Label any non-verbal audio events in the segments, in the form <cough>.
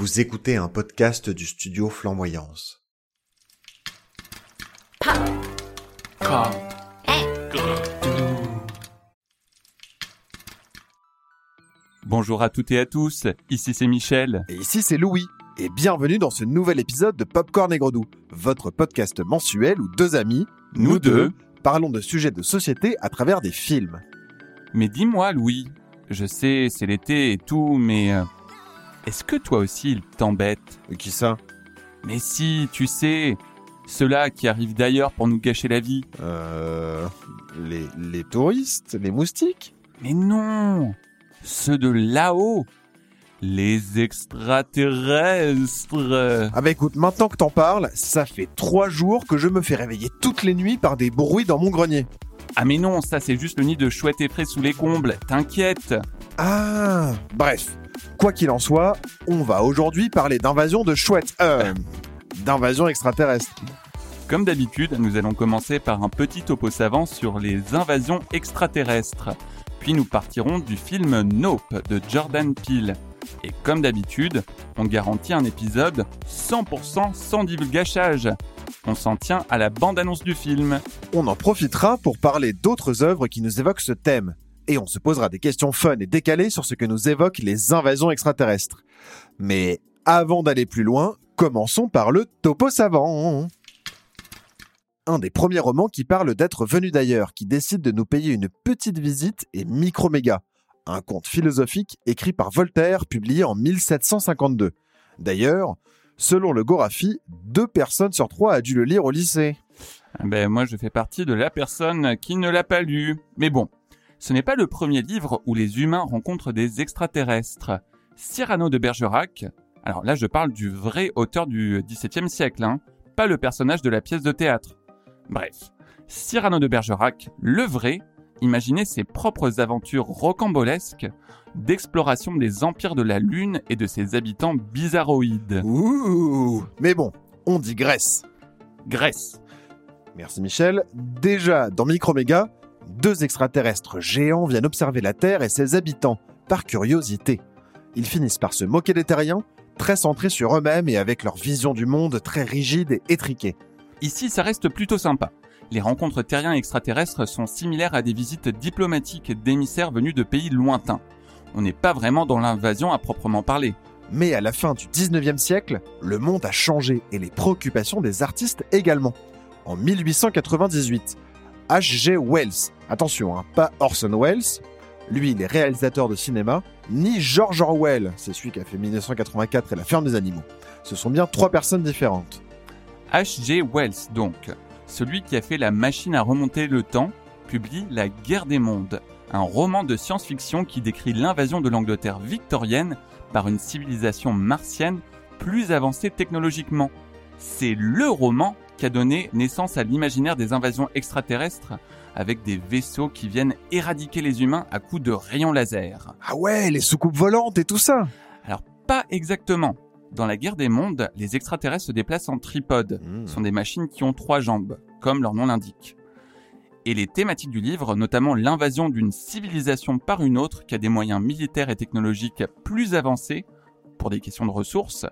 Vous écoutez un podcast du studio Flamboyance. Bonjour à toutes et à tous, ici c'est Michel. Et ici c'est Louis. Et bienvenue dans ce nouvel épisode de Popcorn et Gredou, votre podcast mensuel où deux amis, Nous deux. parlons de sujets de société à travers des films. Mais dis-moi Louis, je sais c'est l'été et tout, mais euh, est-ce que toi aussi il t'embête qui ça? Mais si, tu sais, ceux-là qui arrivent d'ailleurs pour nous gâcher la vie. Euh. Les, les touristes Les moustiques? Mais non Ceux de là-haut Les extraterrestres Ah bah écoute, maintenant que t'en parles, ça fait trois jours que je me fais réveiller toutes les nuits par des bruits dans mon grenier. Ah mais non, ça c'est juste le nid de chouette et frais sous les combles, t'inquiète Ah Bref, quoi qu'il en soit, on va aujourd'hui parler d'invasion de chouettes. Euh. d'invasion extraterrestre. Comme d'habitude, nous allons commencer par un petit topo savant sur les invasions extraterrestres. Puis nous partirons du film Nope de Jordan Peele. Et comme d'habitude, on garantit un épisode 100% sans divulgachage. On s'en tient à la bande-annonce du film. On en profitera pour parler d'autres œuvres qui nous évoquent ce thème. Et on se posera des questions fun et décalées sur ce que nous évoquent les invasions extraterrestres. Mais avant d'aller plus loin, commençons par le topo savant. Un des premiers romans qui parle d'être venu d'ailleurs, qui décide de nous payer une petite visite est Microméga, un conte philosophique écrit par Voltaire, publié en 1752. D'ailleurs, selon le Gorafi, deux personnes sur trois a dû le lire au lycée. Ben moi je fais partie de la personne qui ne l'a pas lu. Mais bon, ce n'est pas le premier livre où les humains rencontrent des extraterrestres. Cyrano de Bergerac, alors là je parle du vrai auteur du XVIIe siècle, hein, pas le personnage de la pièce de théâtre. Bref, Cyrano de Bergerac, le vrai, imaginait ses propres aventures rocambolesques d'exploration des empires de la Lune et de ses habitants bizarroïdes. Ouh Mais bon, on digresse. Grèce. Merci Michel. Déjà, dans Microméga, deux extraterrestres géants viennent observer la Terre et ses habitants, par curiosité. Ils finissent par se moquer des terriens, très centrés sur eux-mêmes et avec leur vision du monde très rigide et étriquée. Ici, ça reste plutôt sympa. Les rencontres terriens et extraterrestres sont similaires à des visites diplomatiques d'émissaires venus de pays lointains. On n'est pas vraiment dans l'invasion à proprement parler. Mais à la fin du 19e siècle, le monde a changé et les préoccupations des artistes également. En 1898, H.G. Wells, attention, hein, pas Orson Welles, lui il est réalisateur de cinéma, ni George Orwell, c'est celui qui a fait 1984 et La ferme des animaux. Ce sont bien trois personnes différentes. H.G. Wells, donc, celui qui a fait La machine à remonter le temps, publie La guerre des mondes, un roman de science-fiction qui décrit l'invasion de l'Angleterre victorienne par une civilisation martienne plus avancée technologiquement. C'est le roman qui a donné naissance à l'imaginaire des invasions extraterrestres avec des vaisseaux qui viennent éradiquer les humains à coups de rayons laser. Ah ouais, les soucoupes volantes et tout ça Alors pas exactement. Dans la guerre des mondes, les extraterrestres se déplacent en tripode. Hmm. Ce sont des machines qui ont trois jambes, comme leur nom l'indique. Et les thématiques du livre, notamment l'invasion d'une civilisation par une autre qui a des moyens militaires et technologiques plus avancés, pour des questions de ressources,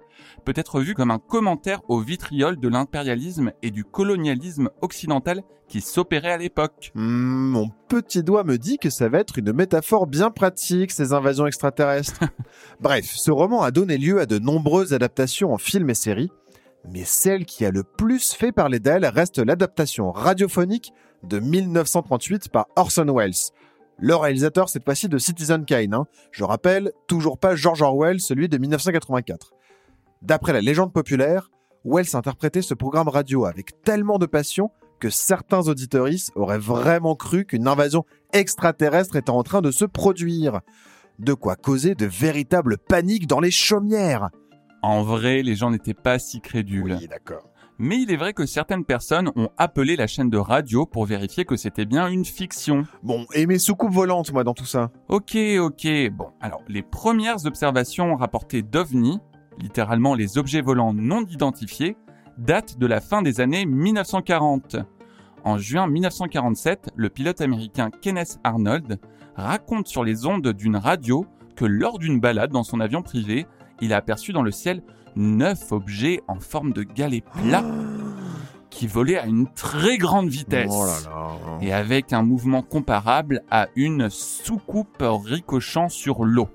peut être vu comme un commentaire au vitriol de l'impérialisme et du colonialisme occidental qui s'opérait à l'époque. Hmm, Mon petit doigt me dit que ça va être une métaphore bien pratique, ces invasions extraterrestres. <laughs> Bref, ce roman a donné lieu à de nombreuses adaptations en films et séries, mais celle qui a le plus fait parler d'elle reste l'adaptation radiophonique de 1938 par Orson Welles. Le réalisateur cette fois-ci de Citizen Kane. hein. Je rappelle, toujours pas George Orwell, celui de 1984. D'après la légende populaire, Wells interprétait ce programme radio avec tellement de passion que certains auditoristes auraient vraiment cru qu'une invasion extraterrestre était en train de se produire. De quoi causer de véritables paniques dans les chaumières. En vrai, les gens n'étaient pas si crédules. d'accord. Mais il est vrai que certaines personnes ont appelé la chaîne de radio pour vérifier que c'était bien une fiction. Bon, et mes soucoupes volantes, moi, dans tout ça. Ok, ok, bon. Alors, les premières observations rapportées d'OVNI, littéralement les objets volants non identifiés, datent de la fin des années 1940. En juin 1947, le pilote américain Kenneth Arnold raconte sur les ondes d'une radio que lors d'une balade dans son avion privé, il a aperçu dans le ciel neuf objets en forme de galets plats qui volaient à une très grande vitesse. Oh là là. Et avec un mouvement comparable à une soucoupe ricochant sur l'eau.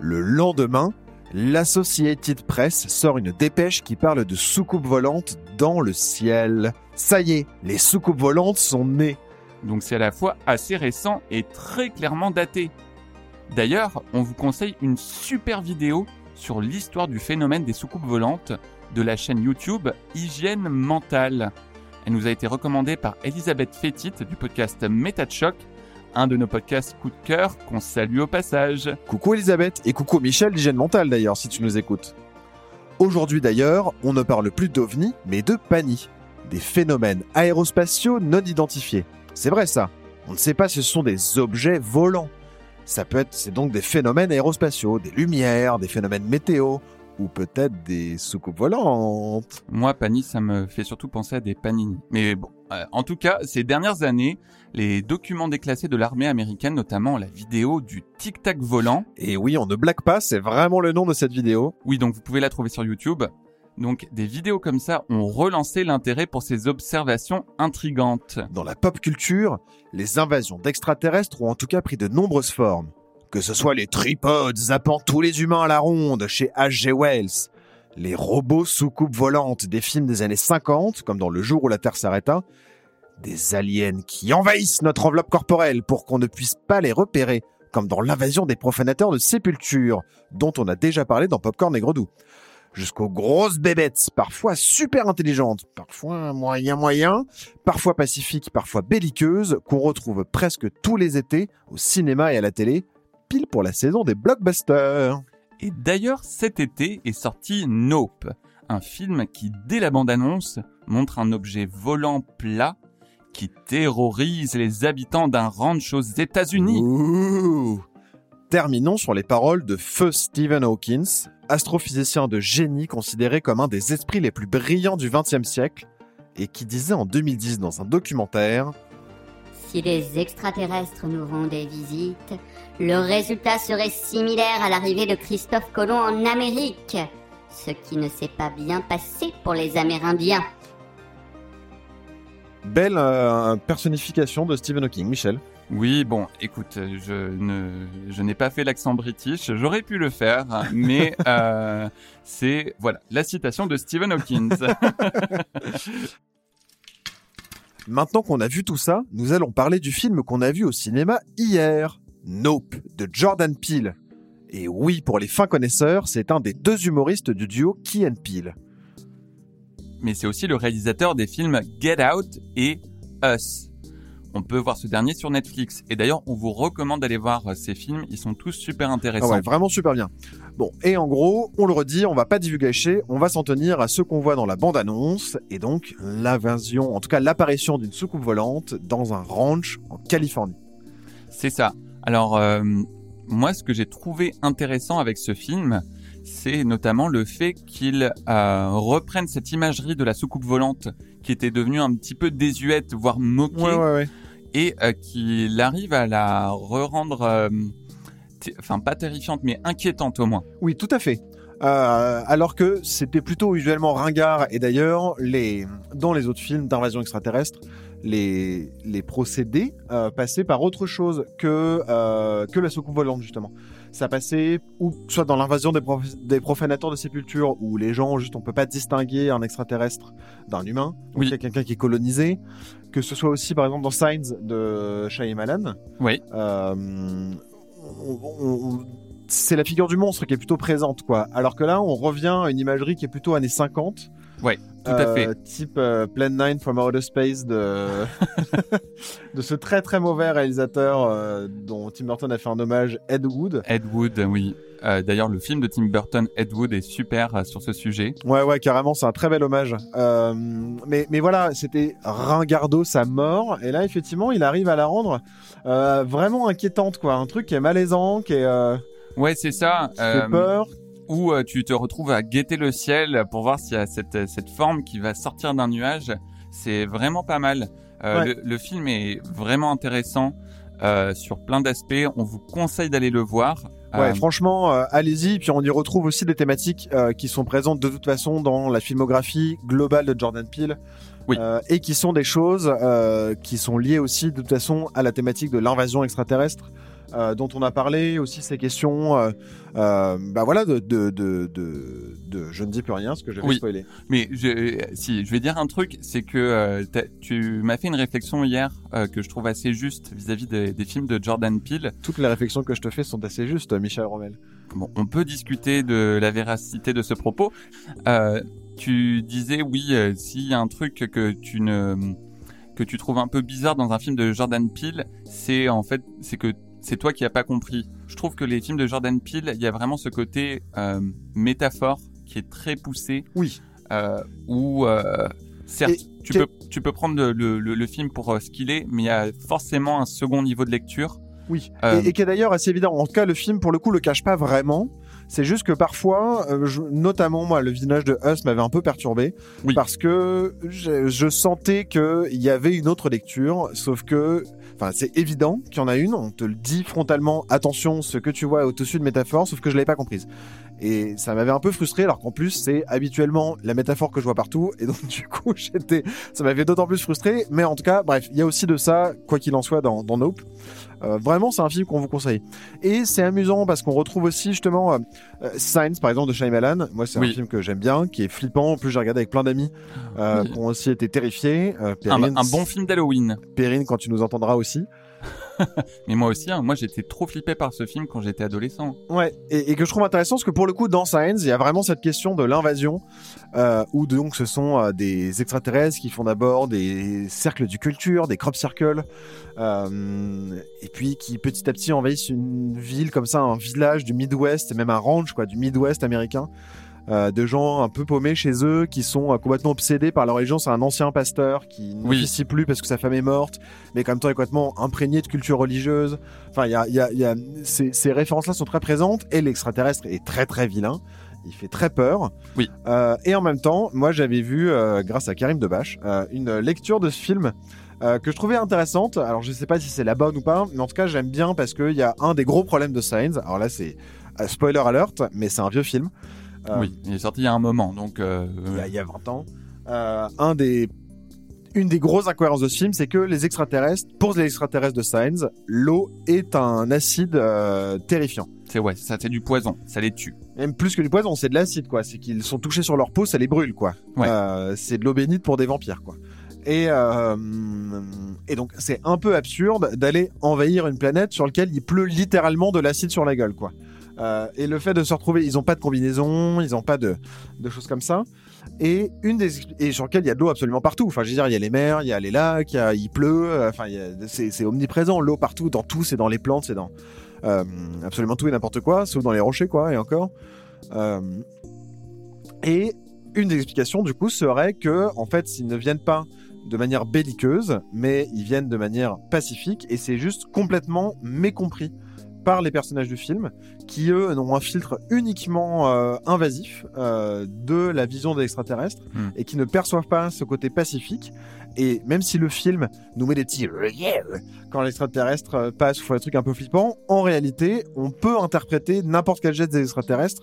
Le lendemain, l'Associated Press sort une dépêche qui parle de soucoupes volantes dans le ciel. Ça y est, les soucoupes volantes sont nées. Donc c'est à la fois assez récent et très clairement daté. D'ailleurs, on vous conseille une super vidéo sur l'histoire du phénomène des soucoupes volantes de la chaîne YouTube Hygiène Mentale. Elle nous a été recommandée par Elisabeth Fétit du podcast Méta Choc, un de nos podcasts coup de cœur qu'on salue au passage. Coucou Elisabeth et coucou Michel d'Hygiène Mentale d'ailleurs si tu nous écoutes. Aujourd'hui d'ailleurs, on ne parle plus d'OVNI mais de PANI, des phénomènes aérospatiaux non identifiés. C'est vrai ça. On ne sait pas si ce sont des objets volants. Ça peut être, c'est donc des phénomènes aérospatiaux, des lumières, des phénomènes météo, ou peut-être des soucoupes volantes. Moi, Pani, ça me fait surtout penser à des panini. Mais bon, euh, en tout cas, ces dernières années, les documents déclassés de l'armée américaine, notamment la vidéo du tic-tac volant. Et oui, on ne blague pas, c'est vraiment le nom de cette vidéo. Oui, donc vous pouvez la trouver sur YouTube. Donc des vidéos comme ça ont relancé l'intérêt pour ces observations intrigantes. Dans la pop culture, les invasions d'extraterrestres ont en tout cas pris de nombreuses formes. Que ce soit les tripodes zappant tous les humains à la ronde chez H.G. Wells, les robots soucoupes volantes des films des années 50, comme dans Le jour où la Terre s'arrêta, des aliens qui envahissent notre enveloppe corporelle pour qu'on ne puisse pas les repérer, comme dans l'invasion des profanateurs de sépulture, dont on a déjà parlé dans Popcorn et Gredou jusqu'aux grosses bébêtes, parfois super intelligentes, parfois moyen moyen, parfois pacifiques, parfois belliqueuses, qu'on retrouve presque tous les étés au cinéma et à la télé, pile pour la saison des blockbusters. Et d'ailleurs, cet été est sorti Nope, un film qui, dès la bande-annonce, montre un objet volant plat qui terrorise les habitants d'un ranch aux États-Unis. Terminons sur les paroles de feu Stephen Hawkins, astrophysicien de génie considéré comme un des esprits les plus brillants du XXe siècle, et qui disait en 2010 dans un documentaire Si les extraterrestres nous rendaient visite, le résultat serait similaire à l'arrivée de Christophe Colomb en Amérique, ce qui ne s'est pas bien passé pour les Amérindiens. Belle euh, personnification de Stephen Hawking, Michel. Oui, bon, écoute, je ne, je n'ai pas fait l'accent british, j'aurais pu le faire, mais <laughs> euh, c'est voilà la citation de Stephen Hawking. <laughs> Maintenant qu'on a vu tout ça, nous allons parler du film qu'on a vu au cinéma hier, Nope, de Jordan Peele. Et oui, pour les fins connaisseurs, c'est un des deux humoristes du duo Key and Peele. Mais c'est aussi le réalisateur des films Get Out et Us. On peut voir ce dernier sur Netflix. Et d'ailleurs, on vous recommande d'aller voir euh, ces films. Ils sont tous super Ah intéressants. ouais, vraiment super bien. Bon, et en gros, on le redit, on va pas divulgacher, on va s'en tenir à ce qu'on voit dans la bande-annonce, et donc l'invasion, en tout cas l'apparition d'une soucoupe volante dans un ranch en Californie. C'est ça. Alors, euh, moi, ce que j'ai trouvé intéressant avec ce film, c'est notamment le fait qu'il euh, reprenne cette imagerie de la soucoupe volante qui était devenue un petit peu désuète, voire moquée, Ouais, ouais, ouais. et euh, qu'il arrive à la re-rendre, euh, enfin pas terrifiante, mais inquiétante au moins. Oui, tout à fait. Euh, alors que c'était plutôt usuellement ringard, et d'ailleurs, les, dans les autres films d'invasion extraterrestre, les, les procédés euh, passaient par autre chose que, euh, que la soucoupe volante, justement. Ça passait ou soit dans l'invasion des, prof- des profanateurs de sépulture, où les gens, juste, on peut pas distinguer un extraterrestre d'un humain, donc Oui. il y a quelqu'un qui est colonisé, que ce soit aussi, par exemple, dans Signs de Shyamalan, Oui. euh, on- on- on- c'est la figure du monstre qui est plutôt présente, quoi. Alors que là, on revient à une imagerie qui est plutôt années 50. Ouais, tout à fait. Type euh, Plan 9 from Outer Space de, <laughs> de ce très très mauvais réalisateur euh, dont Tim Burton a fait un hommage, Ed Wood. Ed Wood, oui. Euh, D'ailleurs, le film de Tim Burton, Ed Wood, est super euh, sur ce sujet. Ouais, ouais, carrément, c'est un très bel hommage. Euh, mais, mais voilà, c'était ringardo sa mort. Et là, effectivement, il arrive à la rendre euh, vraiment inquiétante, quoi. Un truc qui est malaisant, qui, est, euh, Ouais, c'est ça. qui fait euh, peur. Où euh, tu te retrouves à guetter le ciel pour voir s'il y a cette, cette forme qui va sortir d'un nuage. C'est vraiment pas mal. Euh, Ouais. le, le film est vraiment intéressant euh, sur plein d'aspects. On vous conseille d'aller le voir. Ouais, Euh, franchement, euh, allez-y. Puis on y retrouve aussi des thématiques euh, qui sont présentes de toute façon dans la filmographie globale de Jordan Peele. Oui. Et qui sont des choses qui sont liées aussi de toute façon à la thématique de l'invasion extraterrestre. Euh, dont on a parlé aussi ces questions euh, euh, bah voilà de, de, de, je ne dis plus rien parce que je vais Oui. spoiler Mais je, si, je vais dire un truc, c'est que euh, tu m'as fait une réflexion hier que je trouve assez juste vis-à-vis des, des films de Jordan Peele. toutes les réflexions que je te fais sont assez justes Michel Rommel Bon, on peut discuter de la véracité de ce propos. Tu disais oui, s'il y a un truc que tu ne que tu trouves un peu bizarre dans un film de Jordan Peele, c'est en fait c'est que c'est toi qui as pas compris. Je trouve que les films de Jordan Peele, il y a vraiment ce côté euh, métaphore qui est très poussé. oui euh, où euh, certes Et tu peux tu peux prendre le, le, le- le film pour euh, ce qu'il est, mais il y a forcément un second niveau de lecture. Oui, Euh, et, et qui est d'ailleurs assez évident. En tout cas, le film, pour le coup, le cache pas vraiment. C'est juste que parfois, euh, je- notamment moi, le visionnage de Us m'avait un peu perturbé Oui. parce que je, je sentais qu'il y avait une autre lecture, sauf que, enfin, c'est évident qu'il y en a une. On te le dit frontalement. Attention, ce que tu vois est au-dessus de métaphore, sauf que je l'avais pas comprise. Et ça m'avait un peu frustré, alors qu'en plus, c'est habituellement la métaphore que je vois partout. Et donc, <laughs> du coup, j'étais, ça m'avait d'autant plus frustré. Mais en tout cas, bref, il y a aussi de ça, quoi qu'il en soit, dans, dans Nope. Euh, vraiment, c'est un film qu'on vous conseille. Et c'est amusant parce qu'on retrouve aussi justement euh, euh, Signs, par exemple, de Shyamalan. Moi, c'est Oui. un film que j'aime bien, qui est flippant. En plus, j'ai regardé avec plein d'amis euh, Oui. qui ont aussi été terrifiés. Euh, Un, Perrine, un bon film d'Halloween. Perrine, quand tu nous entendras aussi. <laughs> Mais moi aussi, hein, moi j'étais trop flippé par ce film quand j'étais adolescent. Ouais, et, que je trouve intéressant parce que pour le coup, dans Science, il y a vraiment cette question de l'invasion, euh, où donc ce sont euh, des extraterrestres qui font d'abord des cercles du culture, des crop circles, euh, et puis qui petit à petit envahissent une ville comme ça, un village du Midwest, même un ranch quoi, du Midwest américain. Euh, de gens un peu paumés chez eux qui sont euh, complètement obsédés par leur religion. C'est un ancien pasteur qui Oui. n'officie plus parce que sa femme est morte, mais en même temps est complètement imprégné de culture religieuse. Enfin, il y a, y a- y a- ces, ces références-là sont très présentes et l'extraterrestre est très très vilain. Il fait très peur. Oui. Euh, et en même temps, moi j'avais vu, euh, grâce à Karim Debache, euh, une lecture de ce film euh, que je trouvais intéressante. Alors je sais pas si c'est la bonne ou pas, mais en tout cas j'aime bien parce qu'il y a un des gros problèmes de Signs. Alors là c'est spoiler alert, mais c'est un vieux film. Euh, Oui, il est sorti il y a un moment, donc euh, il y a, il y a 20 ans. Euh, un des, une des grosses incohérences de ce film, c'est que les extraterrestres, pour les extraterrestres de Signs, l'eau est un acide euh, terrifiant. c'est ouais, ça c'est du poison, ça les tue. Même plus que du poison, c'est de l'acide, quoi. C'est qu'ils sont touchés sur leur peau, ça les brûle, quoi. Ouais. Euh, c'est de l'eau bénite pour des vampires, quoi. Et, euh, et donc, c'est un peu absurde d'aller envahir une planète sur laquelle il pleut littéralement de l'acide sur la gueule, quoi. Euh, et le fait de se retrouver, ils ont pas de combinaison, ils ont pas de, choses comme ça. Et une des et sur lequel il y a de l'eau absolument partout. Enfin, je veux dire, il y a les mers, il y a les lacs, il, pleut. euh, Enfin, c'est omniprésent. L'eau partout, dans tout, c'est dans les plantes, c'est dans euh, absolument tout et n'importe quoi, sauf dans les rochers, quoi. Et encore. Et une des explications, du coup, serait que, en fait, s'ils ne viennent pas de manière belliqueuse, mais ils viennent de manière pacifique, et c'est juste complètement mécompris par les personnages du film, qui eux ont un filtre uniquement euh, invasif euh, de la vision des extraterrestres, Hmm. et qui ne perçoivent pas ce côté pacifique. Et même si le film nous met des petits quand l'extraterrestre euh, passe ou fait des trucs un peu flippants, en réalité, on peut interpréter n'importe quel geste des extraterrestres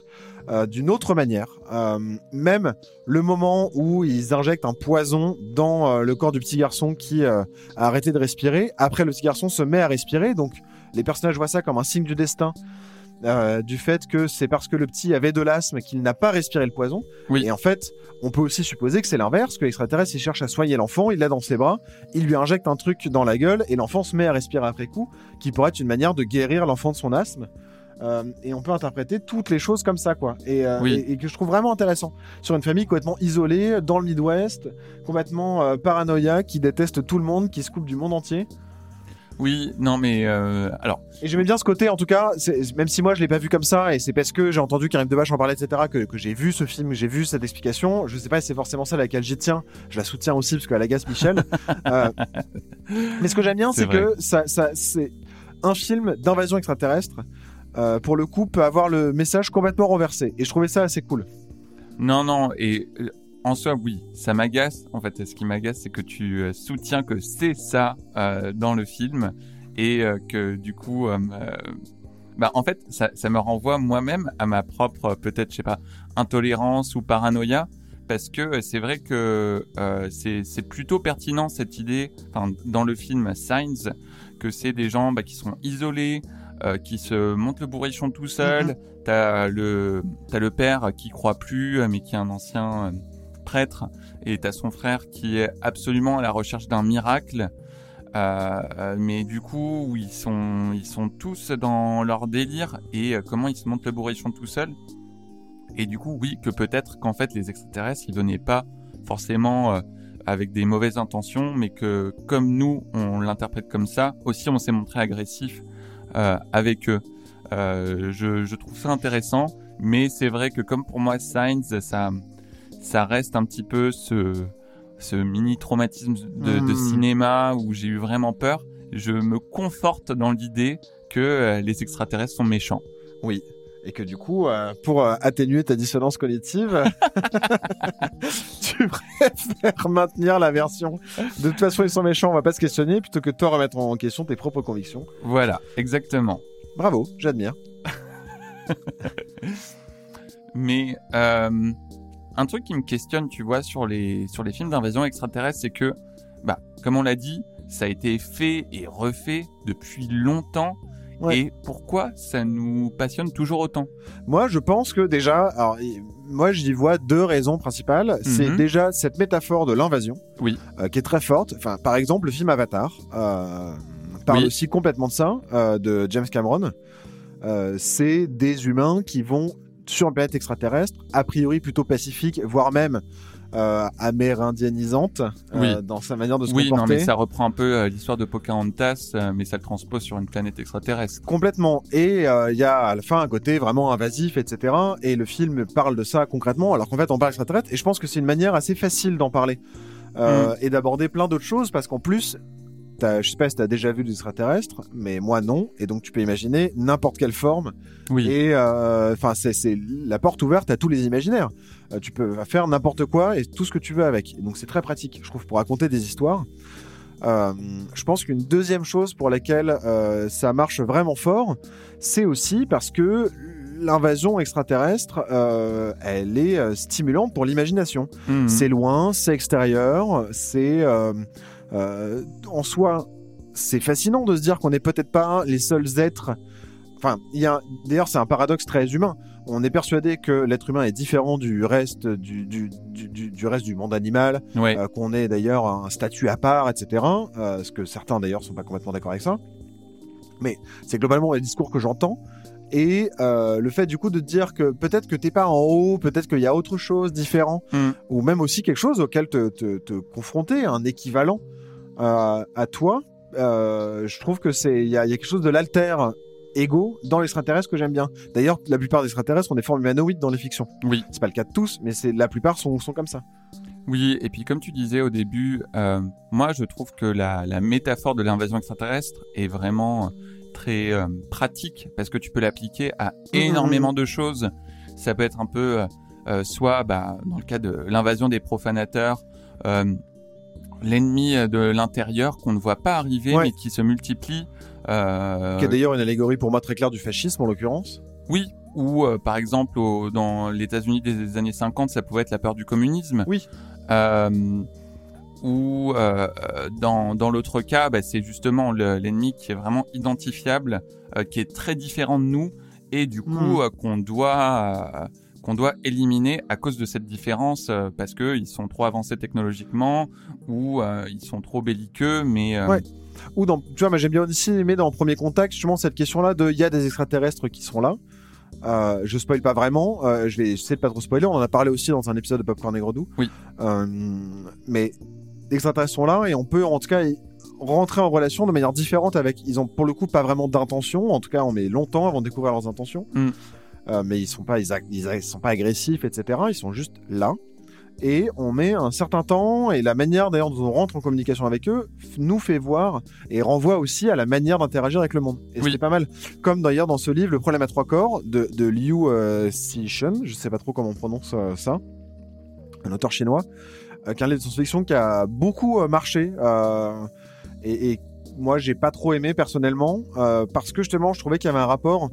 euh, d'une autre manière. Euh, même le moment où ils injectent un poison dans euh, le corps du petit garçon qui euh, a arrêté de respirer, après le petit garçon se met à respirer, donc les personnages voient ça comme un signe du destin. euh, du fait que c'est parce que le petit avait de l'asthme qu'il n'a pas respiré le poison. Oui. Et en fait, on peut aussi supposer que c'est l'inverse, que l'extraterrestre il cherche à soigner l'enfant, il l'a dans ses bras, il lui injecte un truc dans la gueule et l'enfant se met à respirer après coup, qui pourrait être une manière de guérir l'enfant de son asthme. Euh, et on peut interpréter toutes les choses comme ça, quoi. Et, euh, Oui. et, et que je trouve vraiment intéressant. Sur une famille complètement isolée, dans le Midwest, complètement paranoïaque, qui déteste tout le monde, qui se coupe du monde entier. Oui, non mais euh, alors Et j'aimais bien ce côté, en tout cas, même si moi je l'ai pas vu comme ça, et c'est parce que j'ai entendu Karim Debache en parler, etc., que, que j'ai vu ce film, j'ai vu cette explication. Je sais pas si c'est forcément celle à laquelle j'y tiens. Je la soutiens aussi parce qu'elle agace Michel. <laughs> Euh, mais ce que j'aime bien, C'est que ça, ça, c'est un film d'invasion extraterrestre. euh, pour le coup, peut avoir le message complètement renversé. Et je trouvais ça assez cool. non non et en soi oui, ça m'agace. En fait, ce qui m'agace c'est que tu euh, soutiens que c'est ça euh, dans le film et euh, que du coup euh, euh, Bah, en fait, ça, ça me renvoie moi-même à ma propre, peut-être, je sais pas, intolérance ou paranoïa, parce que c'est vrai que euh, c'est plutôt pertinent cette idée, enfin, dans le film Signs, que c'est des gens bah, qui sont isolés, euh, qui se montent le bourrichon tout seul. T'as le t'as le père qui croit plus, euh, mais qui est un ancien euh, prêtre, et t'as son frère qui est absolument à la recherche d'un miracle. Euh, euh, mais du coup, ils sont, ils sont tous dans leur délire et euh, comment ils se montent le bourrichon tout seul. Et du coup, oui, que peut-être qu'en fait les extraterrestres, ils venaient pas forcément avec des mauvaises intentions, mais que comme nous, on l'interprète comme ça, aussi on s'est montré agressif avec eux. Je, je trouve ça intéressant, mais c'est vrai que comme pour moi, Signs, ça, ça reste un petit peu ce, ce mini traumatisme de, de Hmm. cinéma où j'ai eu vraiment peur. Je me conforte dans l'idée que euh, les extraterrestres sont méchants. Oui. Et que du coup, euh, pour euh, atténuer ta dissonance cognitive, <laughs> tu préfères maintenir la version de toute façon ils sont méchants, on va pas se questionner, plutôt que toi remettre en question tes propres convictions. Voilà, exactement. Bravo, j'admire. <laughs> Mais euh, un truc qui me questionne, tu vois, sur les sur les films d'invasion extraterrestre, c'est que, bah, comme on l'a dit, ça a été fait et refait depuis longtemps. Ouais. Et pourquoi ça nous passionne toujours autant? Moi, je pense que déjà, alors, moi, j'y vois deux raisons principales. C'est Mhm. déjà cette métaphore de l'invasion, Oui. euh, qui est très forte. Enfin, par exemple, le film Avatar euh, parle Oui. aussi complètement de ça, euh, de James Cameron. Euh, c'est des humains qui vont sur une planète extraterrestre, a priori plutôt pacifique, voire même euh, amérindianisante euh, Oui. dans sa manière de se Oui, comporter. mais ça reprend un peu euh, l'histoire de Pocahontas, euh, mais ça le transpose sur une planète extraterrestre. Complètement. Et il y a à la fin un côté vraiment invasif, etc. Et le film parle de ça concrètement, alors qu'en fait on parle extraterrestre. Et je pense que c'est une manière assez facile d'en parler euh, et d'aborder plein d'autres choses parce qu'en plus, t'as- je sais pas si t'as déjà vu des extraterrestres, mais moi non. Et donc tu peux imaginer n'importe quelle forme. Oui. Et euh, enfin c'est c'est la porte ouverte à tous les imaginaires. Euh, tu peux faire n'importe quoi et tout ce que tu veux avec. Et donc c'est très pratique, je trouve, pour raconter des histoires. Euh, je pense qu'une deuxième chose pour laquelle euh, ça marche vraiment fort, c'est aussi parce que l'invasion extraterrestre, euh, elle est euh, stimulante pour l'imagination. Mhm. C'est loin, c'est extérieur, c'est euh, euh, en soi, c'est fascinant de se dire qu'on n'est peut-être pas les seuls êtres. Enfin, il y a d'ailleurs c'est un paradoxe très humain. On est persuadé que l'être humain est différent du reste du, du, du, du- du reste du monde animal, Ouais. euh, qu'on est d'ailleurs un statut à part, etc. Euh, ce que certains d'ailleurs sont pas complètement d'accord avec ça. Mais c'est globalement le discours que j'entends. Et euh, le fait du coup de te dire que peut-être que t'es pas en haut, peut-être qu'il y a autre chose différent, Mm. ou même aussi quelque chose auquel te, te, te confronter, un équivalent euh, à toi, euh, je trouve que c'est il y a, il y a quelque chose de l'alter ego dans l'extraterrestre que j'aime bien. D'ailleurs, la plupart des extraterrestres ont des formes humanoïdes dans les fictions. Oui. C'est pas le cas de tous, mais c'est la plupart sont, sont comme ça. Oui, et puis comme tu disais au début, moi je trouve que la, la métaphore de l'invasion extraterrestre est vraiment très euh, pratique parce que tu peux l'appliquer à énormément de choses. Ça peut être un peu, euh, euh, soit bah, dans le cas de l'invasion des profanateurs, l'ennemi de l'intérieur qu'on ne voit pas arriver Ouais. mais qui se multiplie. Qui est d'ailleurs une allégorie pour moi très claire du fascisme en l'occurrence. oui, ou euh, par exemple au- dans les États-Unis des années 50, ça pouvait être la peur du communisme. Oui. Euh, ou euh, dans, dans l'autre cas, bah, c'est justement le- l'ennemi qui est vraiment identifiable, euh, qui est très différent de nous et du coup Mm. euh, qu'on doit qu'on doit éliminer à cause de cette différence parce que ils sont trop avancés technologiquement ou ils sont trop belliqueux, mais Ouais. Ou dans, tu vois, moi j'aime bien aussi aimer dans Premier Contact justement cette question-là de il y a des extraterrestres qui sont là. Euh, je spoil pas vraiment, euh, je vais essayer de pas trop spoiler. On en a parlé aussi dans un épisode de Popcorn et Gredou. Oui. Euh, mais extraterrestres sont là et on peut en tout cas rentrer en relation de manière différente avec. Ils ont pour le coup pas vraiment d'intention. En tout cas, on met longtemps avant de découvrir leurs intentions. Mm. Euh, mais ils sont pas, ils, sont pas agressifs, etc. Ils sont juste là. Et on met un certain temps et la manière d'ailleurs dont on rentre en communication avec eux nous fait voir et renvoie aussi à la manière d'interagir avec le monde. Et Oui. c'est pas mal. Comme d'ailleurs dans ce livre, Le problème à trois corps de, de Liu euh, Cixin, je sais pas trop comment on prononce euh, ça, un auteur chinois, qui est un livre de science-fiction qui a beaucoup euh, marché euh, et, et moi j'ai pas trop aimé personnellement euh, parce que justement je trouvais qu'il y avait un rapport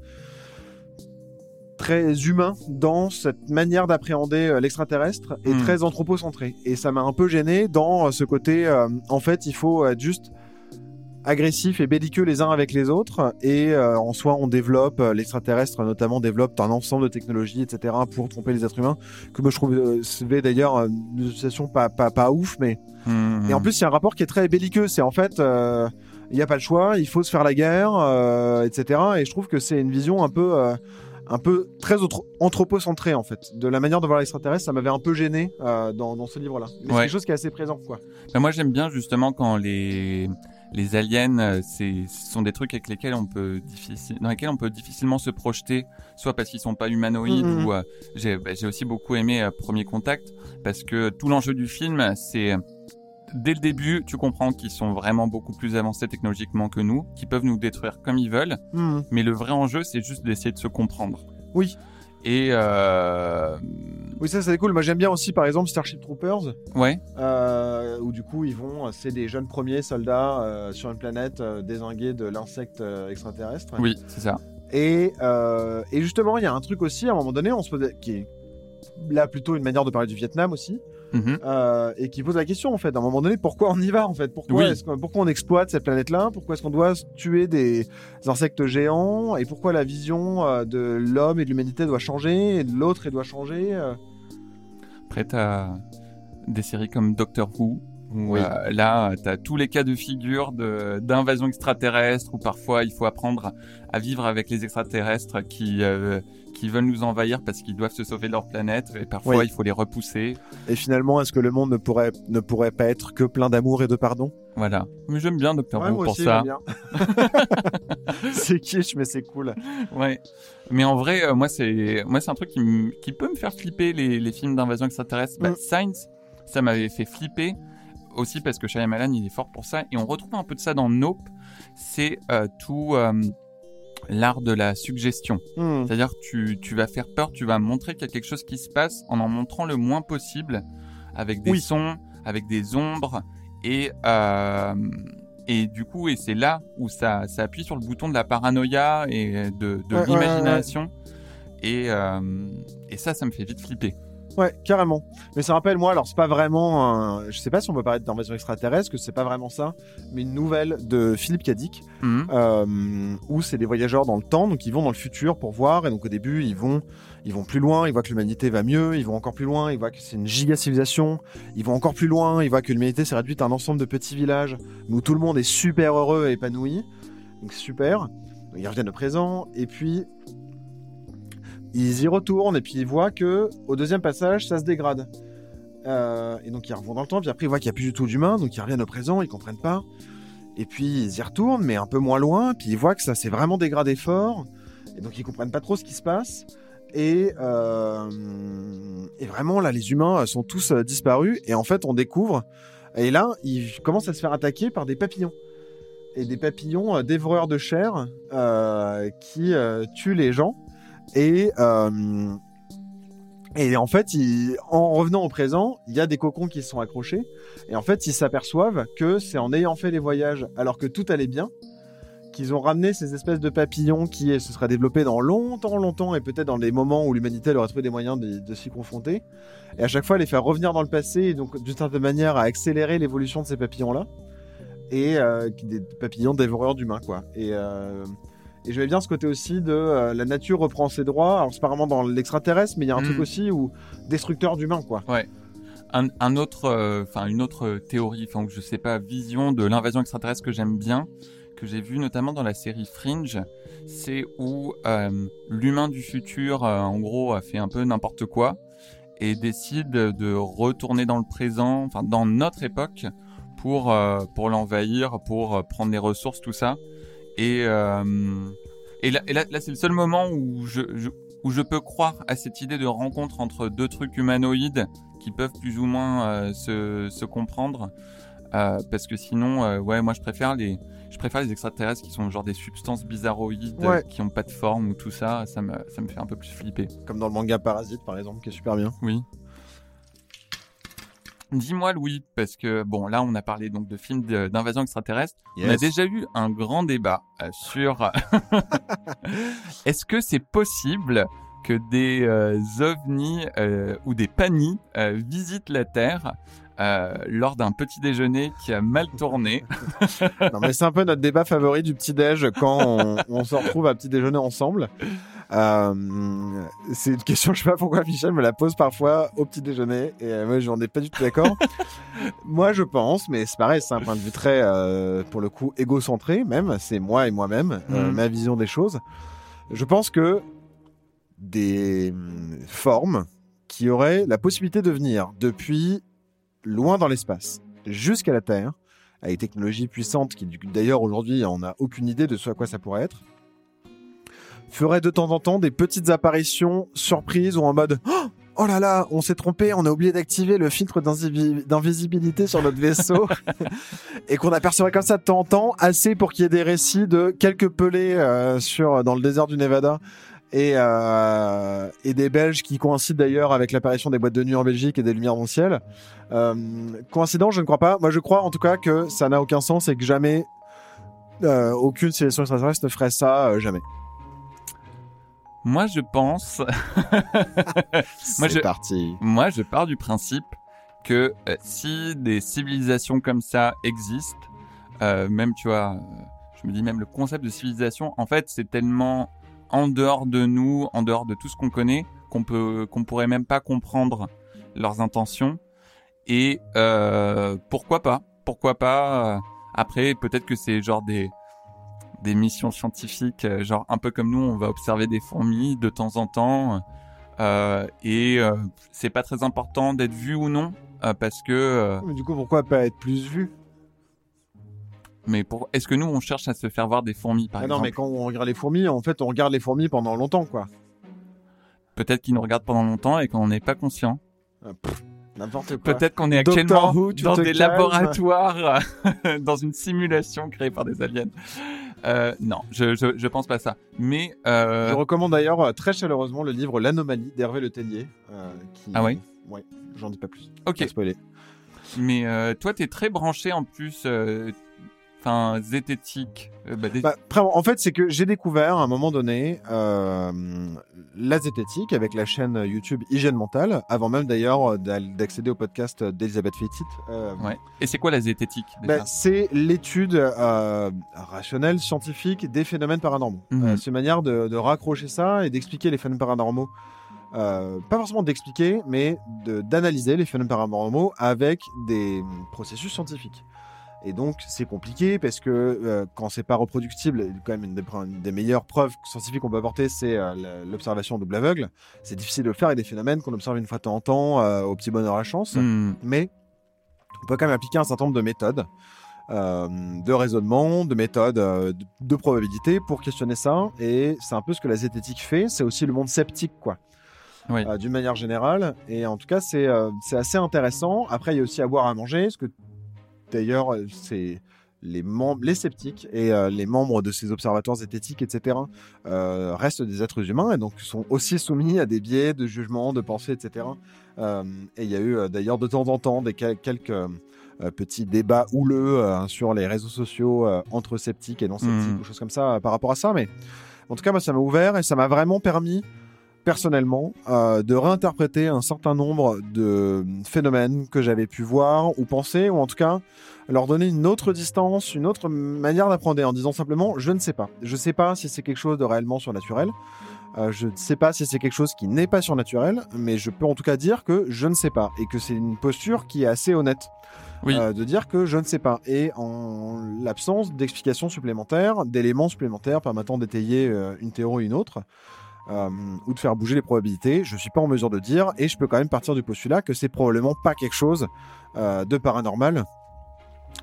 très humain dans cette manière d'appréhender l'extraterrestre et Hmm. très anthropocentré et ça m'a un peu gêné dans ce côté euh, en fait il faut être juste agressif et belliqueux les uns avec les autres et euh, en soi on développe euh, l'extraterrestre notamment développe un ensemble de technologies etc pour tromper les êtres humains que moi je trouve euh, c'est d'ailleurs euh, une association pas, pas, pas ouf mais Mhm. et en plus, il y a un rapport qui est très belliqueux. C'est en fait, euh, il n'y a pas le choix, il faut se faire la guerre, euh, etc. Et je trouve que c'est une vision un peu, euh, un peu très anthropocentrée en fait. De la manière de voir l'extraterrestre, ça m'avait un peu gêné euh, dans, dans ce livre-là. Mais c'est Ouais. quelque chose qui est assez présent, quoi. Ben, moi, j'aime bien justement quand les les aliens, euh, ce sont des trucs avec lesquels on peut difficile, dans lesquels on peut difficilement se projeter, soit parce qu'ils sont pas humanoïdes Mhm. ou euh, j'ai j'ai aussi beaucoup aimé euh, Premier Contact parce que tout l'enjeu du film, c'est dès le début, tu comprends qu'ils sont vraiment beaucoup plus avancés technologiquement que nous, qu'ils peuvent nous détruire comme ils veulent, Mhm. mais le vrai enjeu, c'est juste d'essayer de se comprendre. Oui. Et euh... Oui, ça c'est cool. Moi j'aime bien aussi par exemple Starship Troopers, ouais, euh, où du coup ils vont, c'est des jeunes premiers soldats euh, sur une planète euh, désinguée de l'insecte euh, extraterrestre. oui, c'est ça. Et, euh, et justement, il y a un truc aussi, à un moment donné, on se posait, qui est là plutôt une manière de parler du Vietnam aussi, Mhm. euh, et qui pose la question en fait, à un moment donné, pourquoi on y va en fait? Pourquoi, Oui. est-ce qu'on- pourquoi on exploite cette planète-là? Pourquoi est-ce qu'on doit tuer des insectes géants? Et pourquoi la vision euh, de l'homme et de l'humanité doit changer et de l'autre elle doit changer euh? Après, t'as des séries comme Doctor Who? Où, Oui. euh, là, t'as tous les cas de figure de- d'invasion extraterrestre où parfois il faut apprendre à vivre avec les extraterrestres qui euh, qui veulent nous envahir parce qu'ils doivent se sauver de leur planète et parfois Oui. il faut les repousser. Et finalement, est-ce que le monde ne pourrait, ne pourrait pas être que plein d'amour et de pardon? Voilà. Mais j'aime bien Doctor Ouais, Who pour aussi, ça. <laughs> c'est kitsch, mais c'est cool. Ouais. Mais en vrai, euh, moi c'est moi c'est un truc qui, qui peut me faire flipper les, les films d'invasion extraterrestre. Bah, Mm. Science, ça m'avait fait flipper aussi parce que Shyamalan il est fort pour ça et on retrouve un peu de ça dans Nope. C'est euh, tout euh, l'art de la suggestion. Hmm. C'est-à-dire tu, tu vas faire peur, tu vas montrer qu'il y a quelque chose qui se passe en en montrant le moins possible avec des Oui. sons, avec des ombres et euh, et du coup et c'est là où ça, ça appuie sur le bouton de la paranoïa et de, de l'imagination et et ça ça me fait vite flipper. Ouais, carrément. Mais ça rappelle moi, alors c'est pas vraiment, un- je sais pas si on peut parler d'invasion extraterrestre, que c'est pas vraiment ça, mais une nouvelle de Philippe Cadic, Mhm. euh, où c'est des voyageurs dans le temps, donc ils vont dans le futur pour voir, et donc au début ils vont, ils vont plus loin, ils voient que l'humanité va mieux, ils vont encore plus loin, ils voient que c'est une giga civilisation, ils vont encore plus loin, ils voient que l'humanité s'est réduite à un ensemble de petits villages où tout le monde est super heureux et épanoui, donc super. Donc, ils reviennent au présent, et puis ils y retournent et puis ils voient que au deuxième passage ça se dégrade. Euh, et donc ils revont dans le temps, puis après ils voient qu'il n'y a plus du tout d'humains, donc ils reviennent au présent, ils comprennent pas. Et puis ils y retournent, mais un peu moins loin, puis ils voient que ça s'est vraiment dégradé fort, et donc ils comprennent pas trop ce qui se passe. Et, euh, et vraiment là, les humains sont tous euh, disparus, et en fait on découvre, et là ils commencent à se faire attaquer par des papillons. Et des papillons dévoreurs de chair qui tuent les gens. Et, euh, et en fait, en revenant au présent, il y a des cocons qui se sont accrochés. Et en fait, ils s'aperçoivent que c'est en ayant fait les voyages, alors que tout allait bien, qu'ils ont ramené ces espèces de papillons qui se seraient développés dans longtemps, longtemps, et peut-être dans des moments où l'humanité aurait trouvé des moyens de, s'y confronter. Et à chaque fois, les faire revenir dans le passé, et donc d'une certaine manière à accélérer l'évolution de ces papillons-là. Et euh, des papillons dévoreurs d'humains, quoi. Et, euh, et j'aimais bien ce côté aussi de euh, la nature reprend ses droits. Alors, c'est pas vraiment dans l'extraterrestre, mais il y a un truc aussi où destructeur d'humains, quoi. un, un autre, euh, enfin une autre théorie, enfin je sais pas, vision de l'invasion extraterrestre que j'aime bien, que j'ai vu notamment dans la série Fringe, c'est où euh, l'humain du futur, en gros, a fait un peu n'importe quoi et décide de retourner dans le présent, enfin dans notre époque, pour pour l'envahir, pour prendre les ressources, tout ça. Et euh, et là, et là, là, c'est le seul moment où je, je où je peux croire à cette idée de rencontre entre deux trucs humanoïdes qui peuvent plus ou moins euh, se, se comprendre. Euh, parce que sinon, euh, ouais, moi je préfère les, je préfère les extraterrestres qui sont genre des substances bizarroïdes, Ouais. qui ont pas de forme ou tout ça. Ça me, ça me fait un peu plus flipper. Comme dans le manga Parasite, par exemple, qui est super bien. Oui. Dis-moi Louis, parce que bon là on a parlé donc de films d'invasion extraterrestre. On a déjà eu un grand débat euh, sur <laughs> <laughs> est-ce que c'est possible que des euh, ovnis euh, ou des panis visitent la Terre lors d'un petit déjeuner qui a mal tourné? <laughs> Non, mais c'est un peu notre débat favori du petit-déj quand on, on se retrouve à petit déjeuner ensemble. Euh, c'est une question, je sais pas pourquoi Michel me la pose parfois au petit déjeuner et euh, moi j'en ai pas du tout d'accord. <laughs> moi je pense, mais c'est pareil, c'est un point de vue très, euh, pour le coup, égocentré même, c'est moi et moi-même, Mhm. ma vision des choses. Je pense que des hum, formes qui auraient la possibilité de venir depuis loin dans l'espace jusqu'à la Terre, avec des technologies puissantes qui d'ailleurs aujourd'hui on n'a aucune idée de ce à quoi ça pourrait être, ferait de temps en temps des petites apparitions surprises ou en mode Oh Oh là là, on s'est trompé, on a oublié d'activer le filtre d'invisi- d'invisibilité sur notre vaisseau <laughs> et qu'on apercevrait comme ça de temps en temps, assez pour qu'il y ait des récits de quelques pelés euh, sur dans le désert du Nevada et, euh, et des Belges qui coïncident d'ailleurs avec l'apparition des boîtes de nuit en Belgique et des lumières dans le ciel. Euh, coïncident, je ne crois pas. Moi, je crois en tout cas que ça n'a aucun sens et que jamais euh, aucune civilisation extraterrestre ne ferait ça, jamais. Moi je pense, <laughs> Moi, je- parti. moi je pars du principe que euh, si des civilisations comme ça existent, euh, même tu vois, euh, je me dis même le concept de civilisation, en fait c'est tellement en dehors de nous, en dehors de tout ce qu'on connaît, qu'on peut, qu'on pourrait même pas comprendre leurs intentions. Et euh, pourquoi pas? Pourquoi pas? Après, peut-être que c'est genre des des missions scientifiques, euh, genre un peu comme nous, on va observer des fourmis de temps en temps. euh, et euh, c'est pas très important d'être vu ou non, euh, parce que. euh, Mais du coup, pourquoi pas être plus vu? Mais pour, est-ce que nous, on cherche à se faire voir des fourmis, par Ah Non, exemple? mais quand on regarde les fourmis, en fait, on regarde les fourmis pendant longtemps, quoi. Peut-être qu'ils nous regardent pendant longtemps et qu'on n'est pas conscient. Pff, N'importe quoi. Peut-être qu'on est Doctor actuellement Who, dans des calmes. laboratoires, <laughs> dans une simulation créée par des aliens. Euh, non, je, je, je pense pas ça. Mais euh, Je recommande d'ailleurs euh, très chaleureusement le livre L'Anomalie d'Hervé Le Tellier. euh, qui... Ah ouais? Ouais, j'en dis pas plus. ok. Pas spoiler. Mais toi, t'es très branché en plus, enfin zététique. Euh, bah, des- Bah, en fait, c'est que j'ai découvert à un moment donné euh, la zététique avec la chaîne YouTube Hygiène Mentale, avant même d'ailleurs d'accéder au podcast d'Elisabeth Fettit. Euh, ouais. Et c'est quoi la zététique bah, c'est l'étude euh, rationnelle, scientifique des phénomènes paranormaux. Euh, c'est une manière de, de raccrocher ça et d'expliquer les phénomènes paranormaux. Euh, pas forcément d'expliquer, mais de- d'analyser les phénomènes paranormaux avec des processus scientifiques. Et donc c'est compliqué parce que euh, quand c'est pas reproductible, quand même une des, une des meilleures preuves scientifiques qu'on peut apporter, c'est euh, l'observation double aveugle. C'est difficile de le faire avec des phénomènes qu'on observe une fois de temps en temps, euh, au petit bonheur à la chance Hmm. mais on peut quand même appliquer un certain nombre de méthodes, euh, de raisonnement, de méthodes euh, de, de probabilité pour questionner ça. Et c'est un peu ce que la zététique fait. C'est aussi le monde sceptique, quoi. Oui. Euh, D'une manière générale. Et en tout cas, c'est assez intéressant. Après, il y a aussi à boire à manger, que d'ailleurs, euh, c'est les membres, les sceptiques et euh, les membres de ces observatoires zététiques, etc., euh, restent des êtres humains et donc sont aussi soumis à des biais de jugement, de pensée, etc. Euh, et il y a eu d'ailleurs de temps en temps des quel- quelques petits débats houleux sur les réseaux sociaux entre sceptiques et non sceptiques Mhm. ou choses comme ça par rapport à ça. Mais en tout cas, moi, ça m'a ouvert et ça m'a vraiment permis personnellement euh, de réinterpréter un certain nombre de phénomènes que j'avais pu voir ou penser ou en tout cas leur donner une autre distance, une autre manière d'apprendre en disant simplement je ne sais pas. Je ne sais pas si c'est quelque chose de réellement surnaturel. Euh, je ne sais pas si c'est quelque chose qui n'est pas surnaturel, mais je peux en tout cas dire que je ne sais pas et que c'est une posture qui est assez honnête. Oui. Euh, de dire que je ne sais pas. Et en l'absence d'explications supplémentaires, d'éléments supplémentaires permettant d'étayer une théorie ou une autre, euh, ou de faire bouger les probabilités, je suis pas en mesure de dire, et je peux quand même partir du postulat que c'est probablement pas quelque chose euh, de paranormal,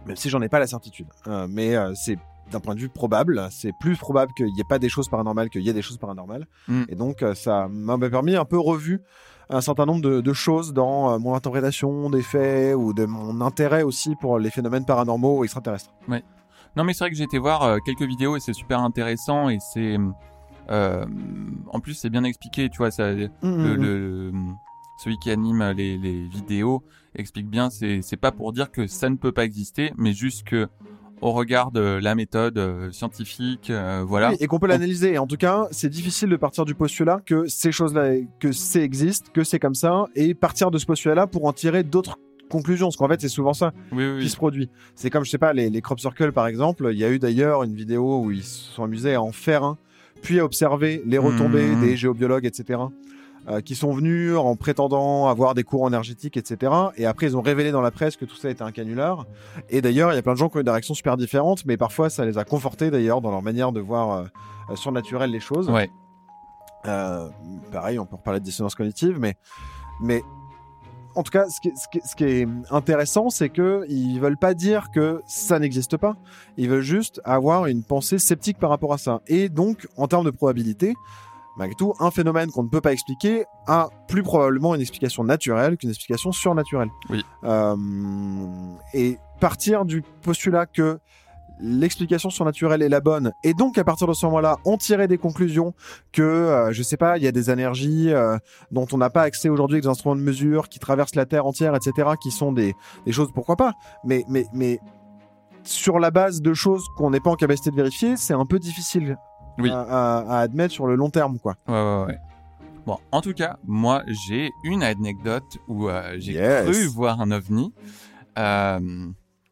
même si j'en ai pas la certitude. Euh, mais euh, c'est d'un point de vue probable, c'est plus probable qu'il n'y ait pas des choses paranormales qu'il y ait des choses paranormales. Mm. Et donc euh, ça m'a permis un peu revu un certain nombre de, de choses dans euh, mon interprétation des faits ou de mon intérêt aussi pour les phénomènes paranormaux ou extraterrestres. Non, mais c'est vrai que j'ai été voir quelques vidéos et c'est super intéressant et c'est. Euh, en plus, c'est bien expliqué, tu vois, ça, le, Mhm. le, celui qui anime les, les vidéos, explique bien. C'est pas pour dire que ça ne peut pas exister, mais juste que au regard de la méthode euh, scientifique, euh, voilà. Oui, et qu'on peut l'analyser. Et en tout cas, c'est difficile de partir du postulat que ces choses-là, que c'est existe, que c'est comme ça, et partir de ce postulat-là pour en tirer d'autres conclusions. Parce qu'en fait, c'est souvent ça Oui, oui, qui se produit. C'est comme, je sais pas, les, les crop circles, par exemple. Il y a eu d'ailleurs une vidéo où ils se sont amusés à en faire un, puis à observer les retombées Mhm. des géobiologues, etc., euh, qui sont venus en prétendant avoir des courants énergétiques, etc. Et après, ils ont révélé dans la presse que tout ça était un canular. Et d'ailleurs, il y a plein de gens qui ont eu des réactions super différentes, mais parfois, ça les a confortés, d'ailleurs, dans leur manière de voir euh, euh, surnaturel les choses. Ouais. Euh, pareil, on peut reparler de dissonance cognitive, mais, mais en tout cas, ce qui, est- ce qui est- ce qui est intéressant, c'est que ils veulent pas dire que ça n'existe pas. Ils veulent juste avoir une pensée sceptique par rapport à ça. Et donc, en termes de probabilité, malgré tout, un phénomène qu'on ne peut pas expliquer a plus probablement une explication naturelle qu'une explication surnaturelle. Oui. Euh, et partir du postulat que l'explication surnaturelle est la bonne, et donc à partir de ce moment-là, en tirer des conclusions que, euh, je sais pas, il y a des énergies euh, dont on n'a pas accès aujourd'hui avec des instruments de mesure qui traversent la Terre entière, etc., qui sont des, des choses, pourquoi pas, mais, mais, mais sur la base de choses qu'on n'est pas en capacité de vérifier, c'est un peu difficile Oui. à, à- à admettre sur le long terme, quoi. Ouais, ouais, ouais. Bon, en tout cas, moi, j'ai une anecdote où euh, j'ai Yes. cru voir un ovni. Euh,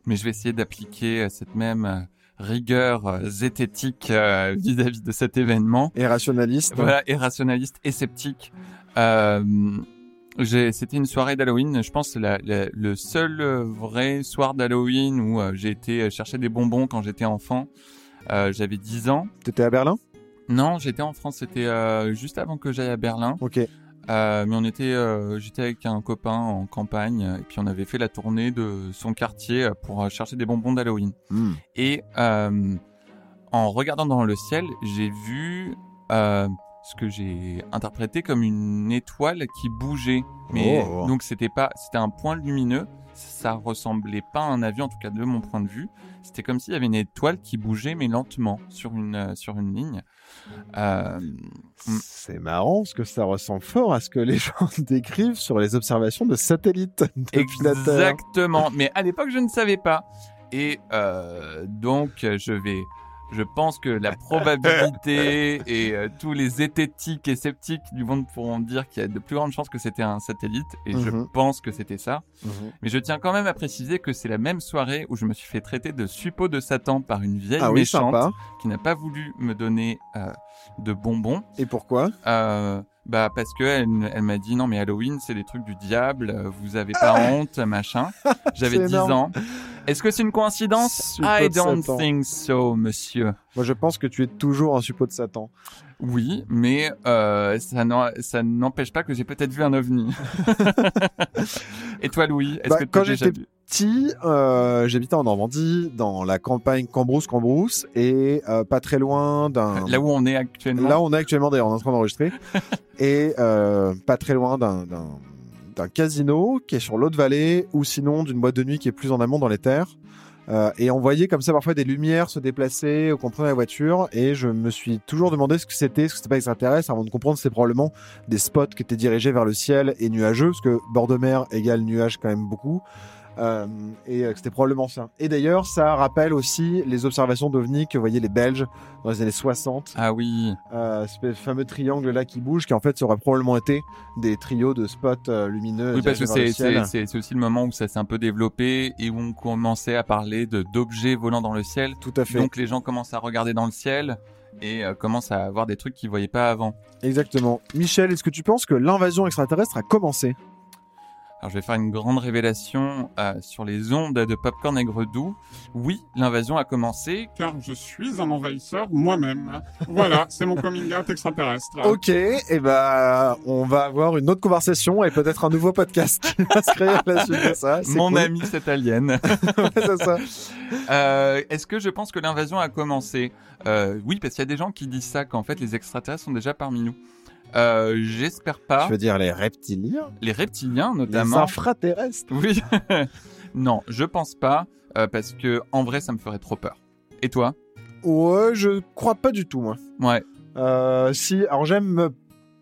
mais je vais essayer d'appliquer euh, cette même euh, rigueur euh, zététique <laughs> vis-à-vis de cet événement. Et rationaliste. Voilà, et rationaliste et sceptique. Euh, C'était une soirée d'Halloween. Je pense la- la- le seul vrai soir d'Halloween où euh, j'ai été chercher des bonbons quand j'étais enfant. Euh, J'avais 10 ans. T'étais à Berlin? Non, j'étais en France. C'était euh, juste avant que j'aille à Berlin. Ok. Euh, mais on était, euh, j'étais avec un copain en campagne et puis on avait fait la tournée de son quartier euh, pour euh, chercher des bonbons d'Halloween. Hmm. Et euh, en regardant dans le ciel, j'ai vu euh, ce que j'ai interprété comme une étoile qui bougeait. Mais Oh. donc c'était pas, c'était un point lumineux. Ça ressemblait pas à un avion, en tout cas de mon point de vue. C'était comme s'il y avait une étoile qui bougeait mais lentement sur une euh, sur une ligne. Euh, Mm. C'est marrant parce que ça ressemble fort à ce que les <laughs> gens décrivent sur les observations de satellites. <laughs> Exactement. Mais à l'époque, je ne savais pas. Et euh, donc, je vais. Je pense que la probabilité <laughs> et euh, tous les zététiques et sceptiques du monde pourront dire qu'il y a de plus grandes chances que c'était un satellite. Et je Mhm. pense que c'était ça. Mhm. Mais je tiens quand même à préciser que c'est la même soirée où je me suis fait traiter de suppôt de Satan par une vieille Ah méchante qui n'a pas voulu me donner euh, de bonbons. Et pourquoi? Euh, bah parce que elle, elle m'a dit non mais Halloween c'est des trucs du diable, vous avez pas honte machin. <laughs> J'avais C'est 10 énorme. ans. Est-ce que c'est une coïncidence? I don't think so monsieur. Moi, je pense que tu es toujours un suppôt de Satan. Oui, mais euh, ça n'empêche pas que j'ai peut-être vu un ovni. <laughs> Et toi Louis, est-ce Bah, que t'as déjà vu? Petit, euh, j'habitais en Normandie, dans la campagne Cambrousse-Cambrousse, et euh, pas très loin d'un... Là où on est actuellement. Là, on est actuellement d'ailleurs, on est en train d'enregistrer, <laughs> et euh, pas très loin d'un d'un- d'un casino qui est sur l'autre vallée, ou sinon d'une boîte de nuit qui est plus en amont dans les terres. Euh, et on voyait comme ça parfois des lumières se déplacer, qu'on prenait la voiture, et je me suis toujours demandé ce que c'était, ce que c'était pas extraterrestre, avant de comprendre que c'était probablement des spots qui étaient dirigés vers le ciel et nuageux, parce que bord de mer égale nuage quand même beaucoup. Euh, et euh, c'était probablement ça. Et d'ailleurs, ça rappelle aussi les observations d'OVNI que voyaient les Belges dans les années 60 Ah oui. euh, ce fameux triangle là qui bouge, qui en fait aurait probablement été des trios de spots lumineux. Oui, parce que c'est aussi le moment où ça s'est un peu développé et où on commençait à parler de d'objets volant dans le ciel. Tout à fait. Donc les gens commencent à regarder dans le ciel et euh, commencent à voir des trucs qu'ils voyaient pas avant. Exactement. Michel, est-ce que tu penses que l'invasion extraterrestre a commencé? Alors je vais faire une grande révélation euh, sur les ondes de Popcorn Aigre Doux. Oui, l'invasion a commencé. car je suis un envahisseur moi-même. Voilà, <laughs> c'est mon coming out extraterrestre. Ok, et ben on va avoir une autre conversation et peut-être un nouveau podcast qui va se créer à la suite de ça. C'est Mon cool. ami cet alien. <laughs> Ouais, c'est ça. Euh, Est-ce que je pense que l'invasion a commencé? Euh, Oui, parce qu'il y a des gens qui disent ça, qu'en fait les extraterrestres sont déjà parmi nous. Euh, J'espère pas. Tu veux dire les reptiliens? Les reptiliens Les notamment. infraterrestres Oui. <laughs> non, je pense pas, euh, parce que en vrai, ça me ferait trop peur. Et toi? Ouais, je crois pas du tout, moi. Ouais. Euh, si, alors j'aime me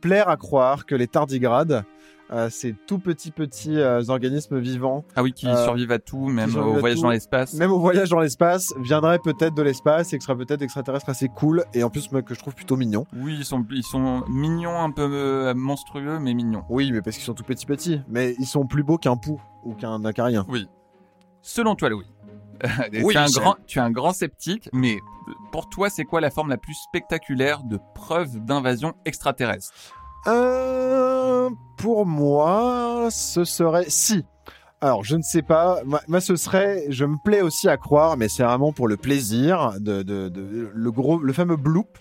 plaire à croire que les tardigrades Euh, ces tout petits petits euh, organismes vivants, Ah oui, qui Euh, survivent à tout, même au voyage tout. dans l'espace. même au voyage dans l'espace, viendraient peut-être de l'espace et que seraient peut-être extraterrestres assez cool et en plus moi, que je trouve plutôt mignon. Oui, ils sont, ils sont mignons, un peu euh, monstrueux, mais mignons. Oui, mais parce qu'ils sont tout petits petits, mais ils sont plus beaux qu'un pou ou qu'un acarien. Selon toi, Louis, <laughs> tu, Oui, es un grand, tu es un grand sceptique, mais pour toi, c'est quoi la forme la plus spectaculaire de preuve d'invasion extraterrestre? Euh, pour moi, ce serait si. Alors, je ne sais pas. Moi, moi, ce serait. Je me plais aussi à croire, mais c'est vraiment pour le plaisir de, de, de- le gros, le fameux bloop,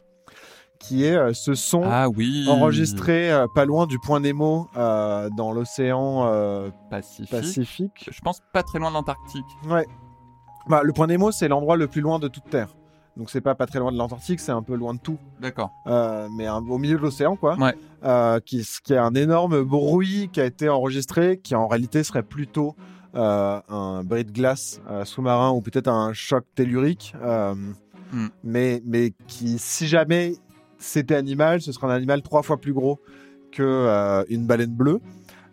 qui est euh, ce son Ah oui. enregistré euh, pas loin du point Nemo euh, dans l'océan Pacifique. Pacifique. Je pense pas très loin de l'Antarctique. Ouais. Bah, le point Nemo, c'est l'endroit le plus loin de toute Terre. Donc, c'est pas pas très loin de l'Antarctique, c'est un peu loin de tout. D'accord. Euh, mais un- au milieu de l'océan, quoi. Ouais. Euh, qui, qui est un énorme bruit qui a été enregistré, qui en réalité serait plutôt euh, un bris de glace euh, sous-marin ou peut-être un choc tellurique. Hmm. mais, mais qui, si jamais c'était animal, ce serait un animal trois fois plus gros que une baleine bleue.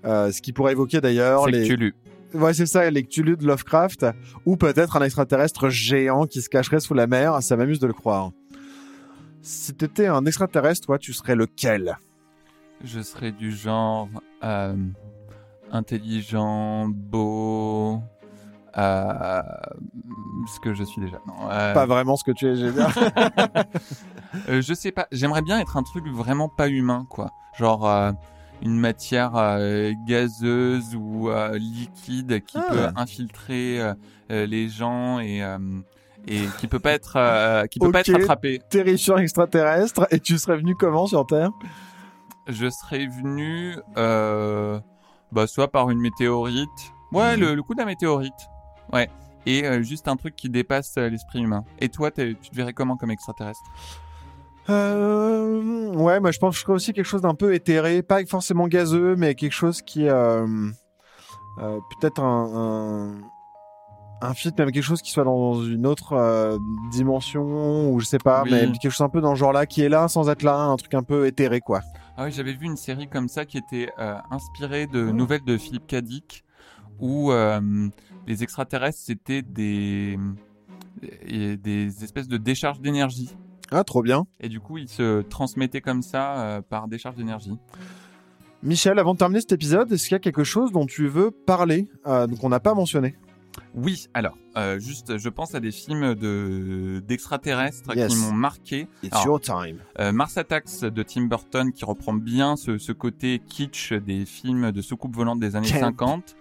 Ce qui pourrait évoquer d'ailleurs que les, tu lu. Ouais, c'est ça, les Cthulhu de Lovecraft, ou peut-être un extraterrestre géant qui se cacherait sous la mer, ça m'amuse de le croire. Si t'étais un extraterrestre, toi, tu serais lequel? Je serais du genre euh, intelligent, beau. Euh, ce que je suis déjà. Non, euh, Pas vraiment ce que tu es, j'ai <laughs> euh, je sais pas. J'aimerais bien être un truc vraiment pas humain, quoi. Genre une matière euh, gazeuse ou euh, liquide qui Ah. peut infiltrer euh, les gens et et qui peut pas être euh, qui peut pas Ok. être attrapé. Terrifiant extraterrestre, et tu serais venu comment sur Terre? Je serais venu euh, bah soit par une météorite. Ouais, Mhm. le, le coup de la météorite. Ouais. Et euh, juste un truc qui dépasse l'esprit humain. Et toi, tu te verrais comment comme extraterrestre? Euh, Ouais, moi je pense que je serais aussi quelque chose d'un peu éthéré, pas forcément gazeux, mais quelque chose qui... Euh, euh, peut-être un... un... un fit, même quelque chose qui soit dans une autre euh, dimension, ou je sais pas, Oui. mais quelque chose un peu dans ce genre-là, qui est là sans être là, un truc un peu éthéré, quoi. Ah oui, j'avais vu une série comme ça qui était inspirée de Oh. nouvelles de Philippe Cadic où les extraterrestres c'était des des espèces de décharges d'énergie Ah, trop bien. et du coup ils se transmettaient comme ça euh, par décharge d'énergie. Michel, avant de terminer cet épisode, est-ce qu'il y a quelque chose dont tu veux parler, euh, qu'on n'a pas mentionné? Oui, alors euh, juste je pense à des films de d'extraterrestres Yes. qui m'ont marqué. It's Alors, your time. Euh, Mars Attacks de Tim Burton qui reprend bien ce, ce côté kitsch des films de soucoupe volante des années Camp. 50.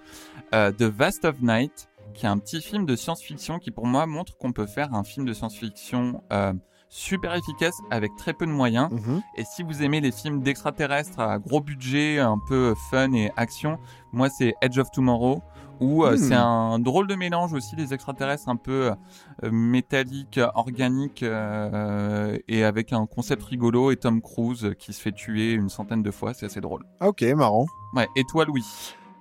Euh, The Vast of Night qui est un petit film de science-fiction qui pour moi montre qu'on peut faire un film de science-fiction euh, super efficace avec très peu de moyens. Mhm. Et si vous aimez les films d'extraterrestres à gros budget, un peu fun et action, moi c'est Edge of Tomorrow où euh, Hmm. c'est un drôle de mélange aussi des extraterrestres un peu euh, métalliques, organiques euh, et avec un concept rigolo et Tom Cruise qui se fait tuer une centaine de fois, c'est assez drôle. Ok, marrant. Ouais, et toi Louis?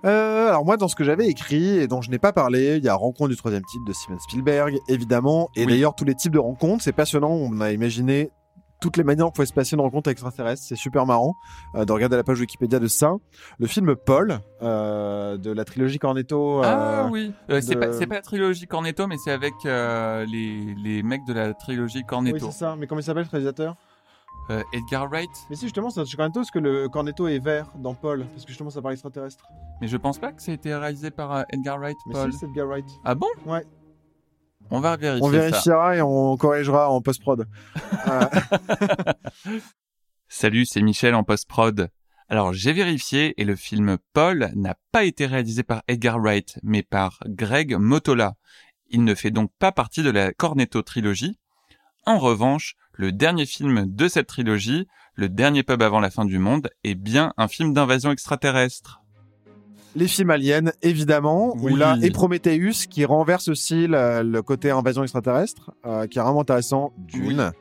Euh, alors moi, dans ce que j'avais écrit et dont je n'ai pas parlé, il y a Rencontre du troisième type de Steven Spielberg, évidemment. Et Oui. d'ailleurs, tous les types de rencontres, c'est passionnant. On a imaginé toutes les manières dont pouvait se passer une rencontre extraterrestre. C'est super marrant euh, de regarder la page Wikipédia de ça. Le film Paul, euh, de la trilogie Cornetto. euh, Ah oui, c'est pas la trilogie Cornetto mais c'est avec les les mecs de la trilogie Oui, Cornetto. c'est ça. Mais comment il s'appelle, ce réalisateur? Euh, Edgar Wright, Mais si, justement, c'est parce que le Cornetto est vert dans Paul. Parce que justement, ça parle extraterrestre. mais je pense pas que ça a été réalisé par euh, Edgar Wright Mais Paul. si, c'est Edgar Wright. Ah bon? Ouais. On va vérifier On ça. vérifiera et on corrigera en post-prod. <laughs> Euh, <laughs> Salut, c'est Michel en post-prod. Alors j'ai vérifié et le film Paul n'a pas été réalisé par Edgar Wright, mais par Greg Motola. Il ne fait donc pas partie de la Cornetto trilogie. En revanche, le dernier film de cette trilogie, Le dernier pub avant la fin du monde, est bien un film d'invasion extraterrestre. les films aliens, évidemment, Oui. ou là, et Prometheus, qui renverse aussi le, le côté invasion extraterrestre, euh, qui est vraiment intéressant, d'une,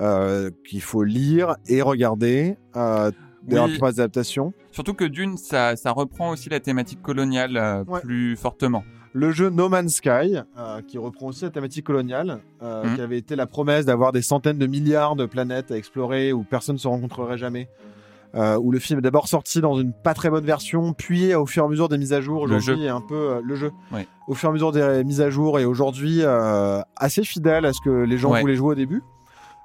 euh, qu'il faut lire et regarder, euh, d'ailleurs, Oui. trois adaptations. Surtout que d'une, ça, ça reprend aussi la thématique coloniale euh, Ouais. plus fortement. Le jeu No Man's Sky, euh, qui reprend aussi la thématique coloniale, euh, Mhm. qui avait été la promesse d'avoir des centaines de milliards de planètes à explorer où personne ne se rencontrerait jamais. euh, où le film est d'abord sorti dans une pas très bonne version, puis au fur et à mesure des mises à jour, aujourd'hui est un peu le jeu. Ouais. Au fur et à mesure des mises à jour et aujourd'hui assez fidèle à ce que les gens Ouais. voulaient jouer au début.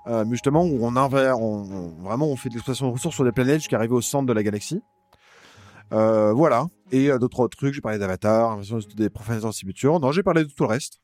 Mais justement où on, on- vraiment on fait de l'exploitation de ressources sur des planètes jusqu'à arriver au centre de la galaxie. Euh, voilà. Et euh, d'autres trucs, j'ai parlé d'Avatar, des profanations Cibuture. Non, j'ai parlé de tout le reste.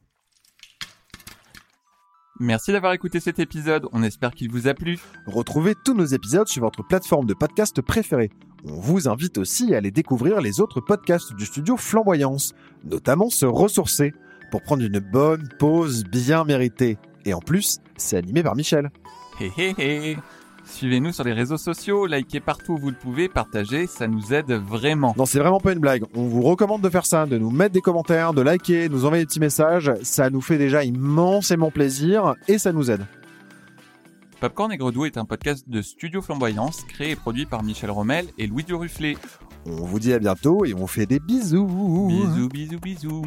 Merci d'avoir écouté cet épisode, on espère qu'il vous a plu. Retrouvez tous nos épisodes sur votre plateforme de podcast préférée. On vous invite aussi à aller découvrir les autres podcasts du studio Flamboyance, notamment se ressourcer, pour prendre une bonne pause bien méritée. Et en plus, c'est animé par Michel. Hé hé hé Suivez-nous sur les réseaux sociaux, likez partout où vous le pouvez, partagez, ça nous aide vraiment. Non, c'est vraiment pas une blague. On vous recommande de faire ça, de nous mettre des commentaires, de liker, de nous envoyer des petits messages. Ça nous fait déjà immensément plaisir et ça nous aide. Popcorn et Gredou est un podcast de Studio Flamboyance, créé et produit par Michel Rommel et Louis Duruflé. On vous dit à bientôt et on fait des bisous. Bisous, bisous, bisous.